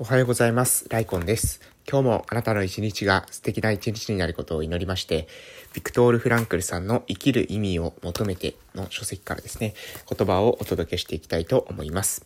おはようございます。ライコンです。今日もあなたの一日が素敵な一日になることを祈りまして、ビクトール・フランクルさんの生きる意味を求めての書籍からですね、言葉をお届けしていきたいと思います。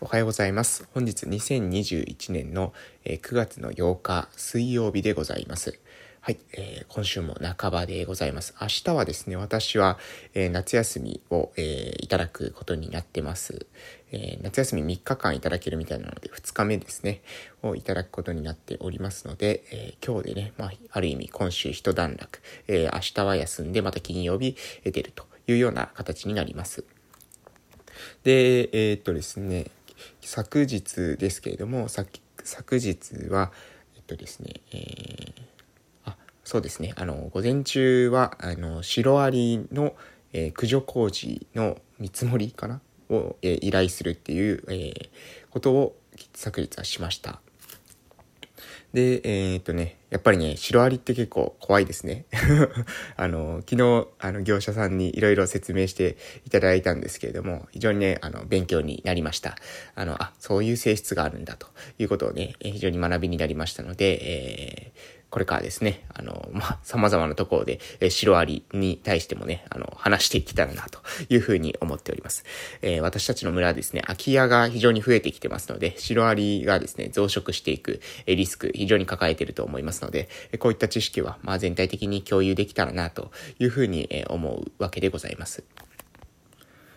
おはようございます。本日2021年の9月の8日水曜日でございます。はい、えー、今週も半ばでございます。明日はですね、私は、えー、夏休みを、えー、いただくことになってます。え夏休み3日間いただけるみたいなので、2日目ですね、をいただくことになっておりますので、え今日でね、まあ、ある意味今週一段落、え明日は休んでまた金曜日出るというような形になります。で、えっとですね、昨日ですけれども、昨日は、えっとですね、えーそうですね。あの、午前中は、あの、シロアリの、えー、駆除工事の見積もりかな？を、えー、依頼するっていう、えー、ことを昨日はしました。で、えー、っとね、やっぱりね、シロアリって結構怖いですね。あの、昨日、あの、業者さんにいろいろ説明していただいたんですけれども、非常にね、あの、勉強になりました。あの、あ、そういう性質があるんだということをね、非常に学びになりましたので、えー、これからですね、あの、まあ、様々なところで、えシロアリに対してもね、あの、話していけたらな、というふうに思っております。えー、私たちの村はですね、空き家が非常に増えてきてますので、シロアリがですね、増殖していく、えリスク、非常に抱えていると思いますので、えこういった知識は、まあ、全体的に共有できたらな、というふうに、え思うわけでございます。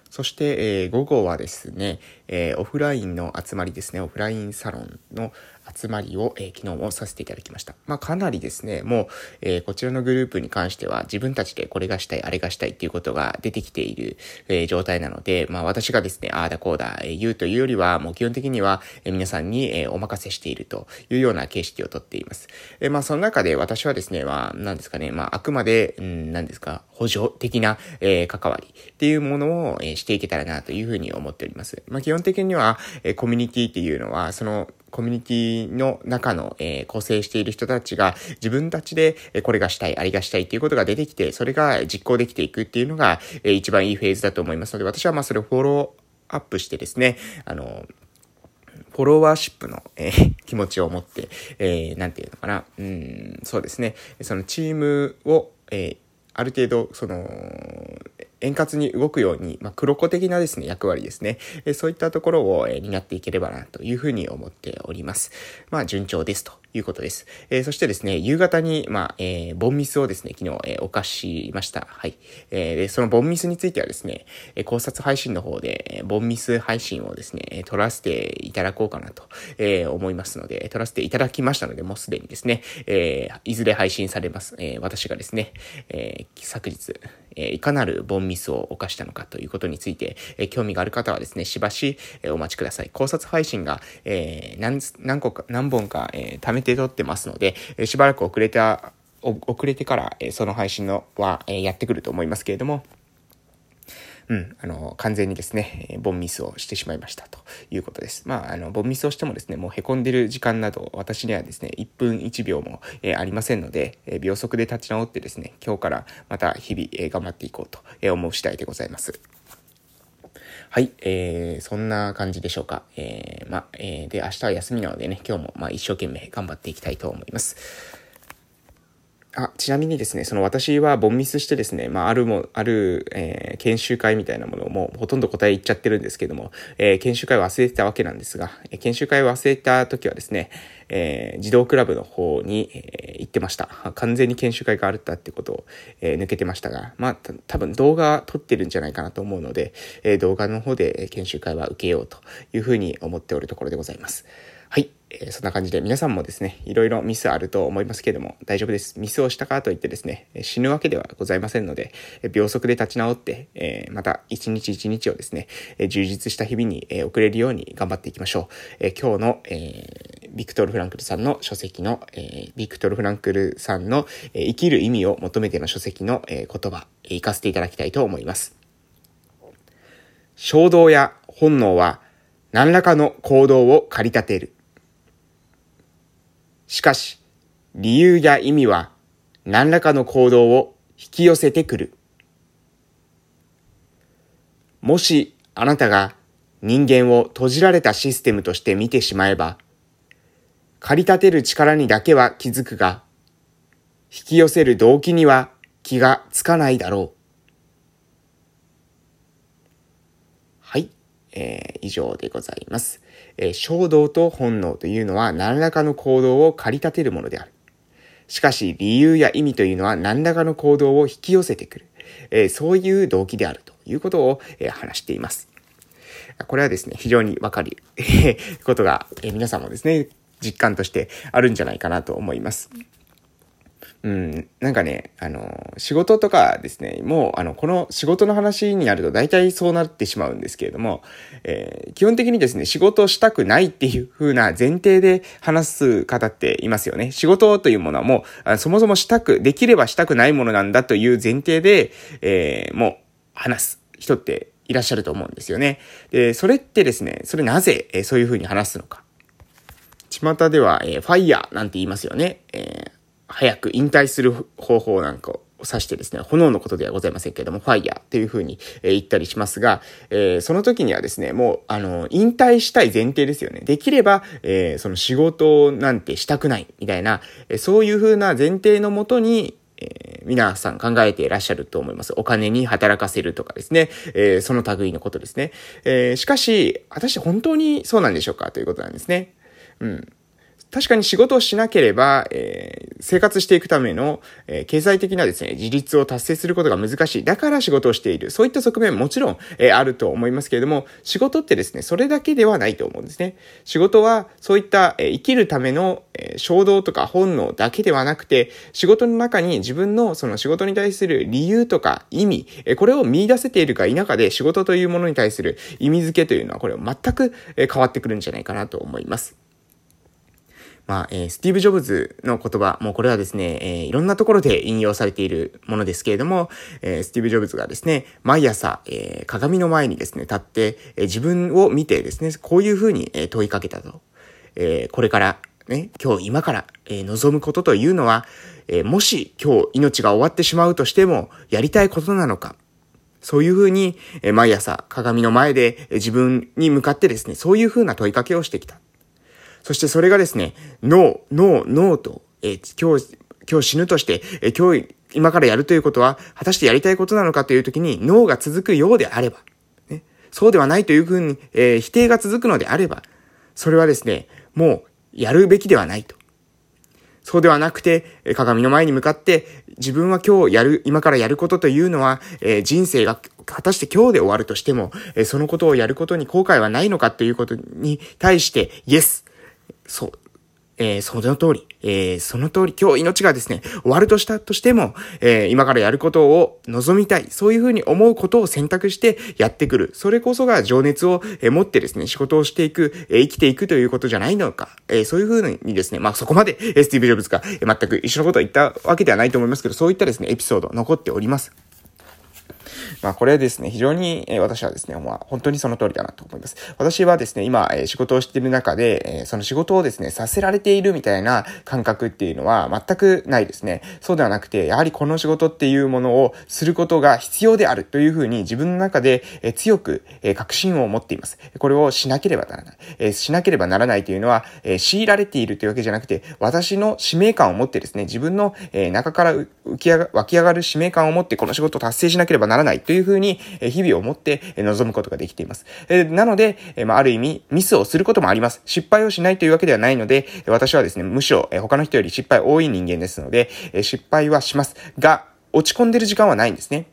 そして、えー、午後はですね、えー、オフラインの集まりですね、オフラインサロンの集まりを、えー、昨日もさせていただきました。まあ、かなりですね、もう、え、こちらのグループに関しては自分たちでこれがしたい、あれがしたいっていうことが出てきている、え、状態なので、まあ、私がですね、ああだこうだ、え、言うというよりは、もう基本的には、え、皆さんに、え、お任せしているというような形式をとっています。え、まあ、その中で私はですね、まあ、何ですかね、まあ、あくまで、うん、何ですか、補助的な、え、関わりっていうものを、え、していけたらなというふうに思っております。まあ、基本的には、え、コミュニティっていうのは、その、コミュニティの中の、えー、構成している人たちが自分たちで、えこれがしたい、あれがしたいっていうことが出てきて、それが実行できていくっていうのが、えー、一番いいフェーズだと思いますので、私はまあそれをフォローアップしてですね、あの、フォロワーシップの、えー、気持ちを持って、えー、なんていうのかな、うん、そうですね、そのチームを、えー、ある程度、その、円滑に動くように、まあ、黒子的なですね、役割ですね。えそういったところを、え担っていければな、というふうに思っております。まあ、順調ですということです。えそしてですね、夕方に、まあ、えー、ボンミスをですね、昨日、えー、犯しました。はい。えー、で、そのボンミスについてはですね、え考察配信の方で、ボンミス配信をですね、撮らせていただこうかなと、え思いますので、撮らせていただきましたので、もうすでにですね、えいずれ配信されます。え私がですね、え昨日、えいかなるボンミスミスを犯したのかということについて、え興味がある方はですね、しばし、えお待ちください。考察配信が、え何、何個か、何本か、えー、めて撮ってますので、えしばらく遅れた、遅れてから、えその配信のは、えやってくると思いますけれども、うん、あの、完全にですね、ボンミスをしてしまいましたということです。まあ、あの、ボンミスをしてもですね、もう凹んでる時間など、私にはですね、1分1秒も、えありませんので、え秒速で立ち直ってですね、今日からまた日々、え頑張っていこうと、え思う次第でございます。はい、えー、そんな感じでしょうか。えー、ま、えー、で、明日は休みなのでね、今日も、ま一生懸命頑張っていきたいと思います。あ、ちなみにですね、その私はボンミスしてですね、まあ、あるも、ある、えー、研修会みたいなものもほとんど答え言っちゃってるんですけども、えー、研修会を忘れてたわけなんですが、え研修会を忘れた時はですね、えー、児童クラブの方に、えー、行ってました。完全に研修会があるったってことを、えー、抜けてましたが、まあ、多分動画撮ってるんじゃないかなと思うので、え動画の方で研修会は受けようというふうに思っておるところでございます。え、そんな感じで皆さんもですね、いろいろミスあると思いますけれども、大丈夫です。ミスをしたからといってですね、死ぬわけではございませんので、秒速で立ち直って、え、また一日一日をですね、充実した日々に、え送れるように頑張っていきましょう。え今日の、えビクトル・フランクルさんの書籍の、えビクトル・フランクルさんの、え生きる意味を求めての書籍の、え言葉、えー、かせていただきたいと思います。衝動や本能は何らかの行動を駆り立てる。しかし、理由や意味は何らかの行動を引き寄せてくる。もしあなたが人間を閉じられたシステムとして見てしまえば、駆り立てる力にだけは気づくが、引き寄せる動機には気がつかないだろう。はい。えー、以上でございます。えー、衝動と本能というのは何らかの行動を駆り立てるものである。しかし理由や意味というのは何らかの行動を引き寄せてくる。えー、そういう動機であるということを、えー、話しています。これはですね、非常にわかることが、えー、皆さんもですね、実感としてあるんじゃないかなと思います。うん、なんかね、あの、仕事とかですね、もう、あの、この仕事の話になると大体そうなってしまうんですけれども、えー、基本的にですね、仕事をしたくないっていう風な前提で話す方っていますよね。仕事というものはもう、そもそもしたく、できればしたくないものなんだという前提で、えー、もう、話す人っていらっしゃると思うんですよね。で、それってですね、それなぜ、え、そういう風に話すのか。巷では、えー、ファイヤーなんて言いますよね。え早く引退する方法なんかを指してですね、炎のことではございませんけれども、ファイヤーっていう風に、え言ったりしますが、えー、その時にはですね、もう、あの、引退したい前提ですよね。できれば、えー、その仕事なんてしたくない、みたいな、えそういう風な前提のもとに、え、皆さん考えていらっしゃると思います。お金に働かせるとかですね、え、その類のことですね。え、しかし、果たして本当にそうなんでしょうかということなんですね。うん。確かに仕事をしなければ、えー、生活していくための、えー、経済的なですね、自立を達成することが難しい。だから仕事をしている。そういった側面もちろん、えー、あると思いますけれども、仕事ってですね、それだけではないと思うんですね。仕事は、そういった、え生きるための、え衝動とか本能だけではなくて、仕事の中に自分のその仕事に対する理由とか意味、えこれを見出せているか否かで仕事というものに対する意味付けというのは、これは全く、え変わってくるんじゃないかなと思います。まあ、えー、スティーブ・ジョブズの言葉、もうこれはですね、えー、いろんなところで引用されているものですけれども、えー、スティーブ・ジョブズがですね、毎朝、えー、鏡の前にですね、立って、えー、自分を見てですね、こういうふうに、えー、問いかけたと。えー、これから、ね、今日今から、えー、望むことというのは、えー、もし今日命が終わってしまうとしても、やりたいことなのか。そういうふうに、え、毎朝鏡の前で、え、自分に向かってですね、そういうふうな問いかけをしてきた。そしてそれがですね、ノー、ノー、ノーと、えー、今日、今日死ぬとして、えー、今日、今からやるということは、果たしてやりたいことなのかというときに、ノーが続くようであれば、ね、そうではないというふうに、えー、否定が続くのであれば、それはですね、もう、やるべきではないと。そうではなくて、鏡の前に向かって、自分は今日やる、今からやることというのは、えー、人生が果たして今日で終わるとしても、えー、そのことをやることに後悔はないのかということに対して、イエス、そう。えー、その通り、えー、その通り、今日命がですね、終わるとしたとしても、えー、今からやることを望みたい、そういうふうに思うことを選択してやってくる。それこそが情熱を、え持ってですね、仕事をしていく、え生きていくということじゃないのか。えそういうふうにですね、まあそこまで、えスティーブ・ジョブズが、え全く一緒のことを言ったわけではないと思いますけど、そういったですね、エピソード残っております。まあこれですね、非常に、え、私はですね、まあ本当にその通りだなと思います。私はですね、今、え、仕事をしている中で、え、その仕事をですね、させられているみたいな感覚っていうのは全くないですね。そうではなくて、やはりこの仕事っていうものをすることが必要であるというふうに自分の中で、え、強く、え、確信を持っています。これをしなければならない。え、しなければならないというのは、え、強いられているというわけじゃなくて、私の使命感を持ってですね、自分の、え、中から浮き上が湧き上がる使命感を持ってこの仕事を達成しなければならないというふうに、日々をもって臨むことができています。えなので、えまあ、る意味、ミスをすることもあります。失敗をしないというわけではないので、私はですね、むしろ他の人より失敗多い人間ですので、失敗はします。が、落ち込んでる時間はないんですね。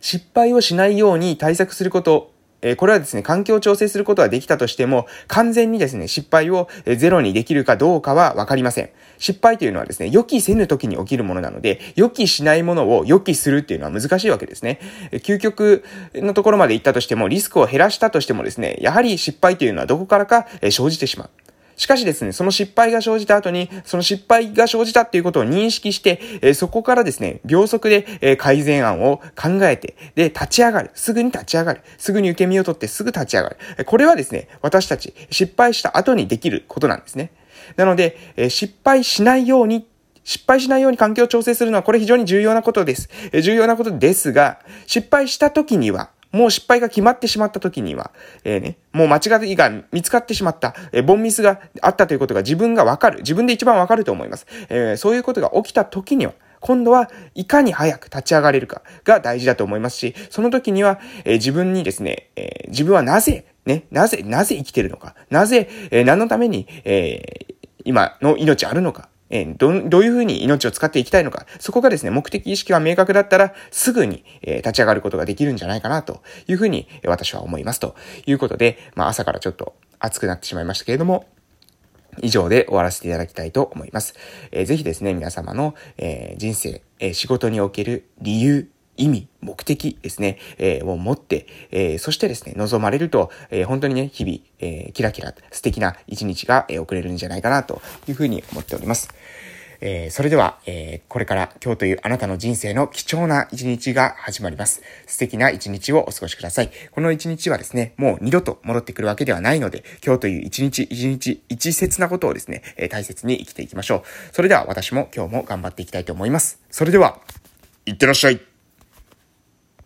失敗をしないように対策することえこれはですね、環境を調整することはできたとしても、完全にですね、失敗をゼロにできるかどうかはわかりません。失敗というのはですね、予期せぬ時に起きるものなので、予期しないものを予期するっていうのは難しいわけですね。究極のところまで行ったとしても、リスクを減らしたとしてもですね、やはり失敗というのはどこからか生じてしまう。しかしですね、その失敗が生じた後に、その失敗が生じたっていうことを認識して、えー、そこからですね、秒速で、えー、改善案を考えて、で、立ち上がる。すぐに立ち上がる。すぐに受け身を取ってすぐ立ち上がる。これはですね、私たち、失敗した後にできることなんですね。なので、えー、失敗しないように失敗しないように環境を調整するのはこれ非常に重要なことです。重要なことですが、失敗した時には、もう失敗が決まってしまった時には、えー、ね、もう間違いが見つかってしまった、えー、ボンミスがあったということが自分がわかる。自分で一番わかると思います。えー、そういうことが起きた時には、今度はいかに早く立ち上がれるかが大事だと思いますし、その時には、えー、自分にですね、えー、自分はなぜ、ね、なぜ、なぜ生きてるのか、なぜ、えー、何のために、え、今の命あるのか、えー、ど、どういうふうに命を使っていきたいのか、そこがですね、目的意識が明確だったら、すぐに、え、立ち上がることができるんじゃないかな、というふうに、私は思います。ということで、まあ、朝からちょっと暑くなってしまいましたけれども、以上で終わらせていただきたいと思います。えー、ぜひですね、皆様の、えー、人生、えー、仕事における理由、意味、目的ですね、えー、を持って、えー、そしてですね、望まれると、えー、本当にね、日々、え、キラキラ素敵な一日が、え、送れるんじゃないかなというふうに思っております。え、それでは、え、これから今日というあなたの人生の貴重な一日が始まります。素敵な一日をお過ごしください。この一日はですね、もう二度と戻ってくるわけではないので、今日という一日一日一節なことをですね、え、大切に生きていきましょう。それでは私も今日も頑張っていきたいと思います。それでは、いってらっしゃい。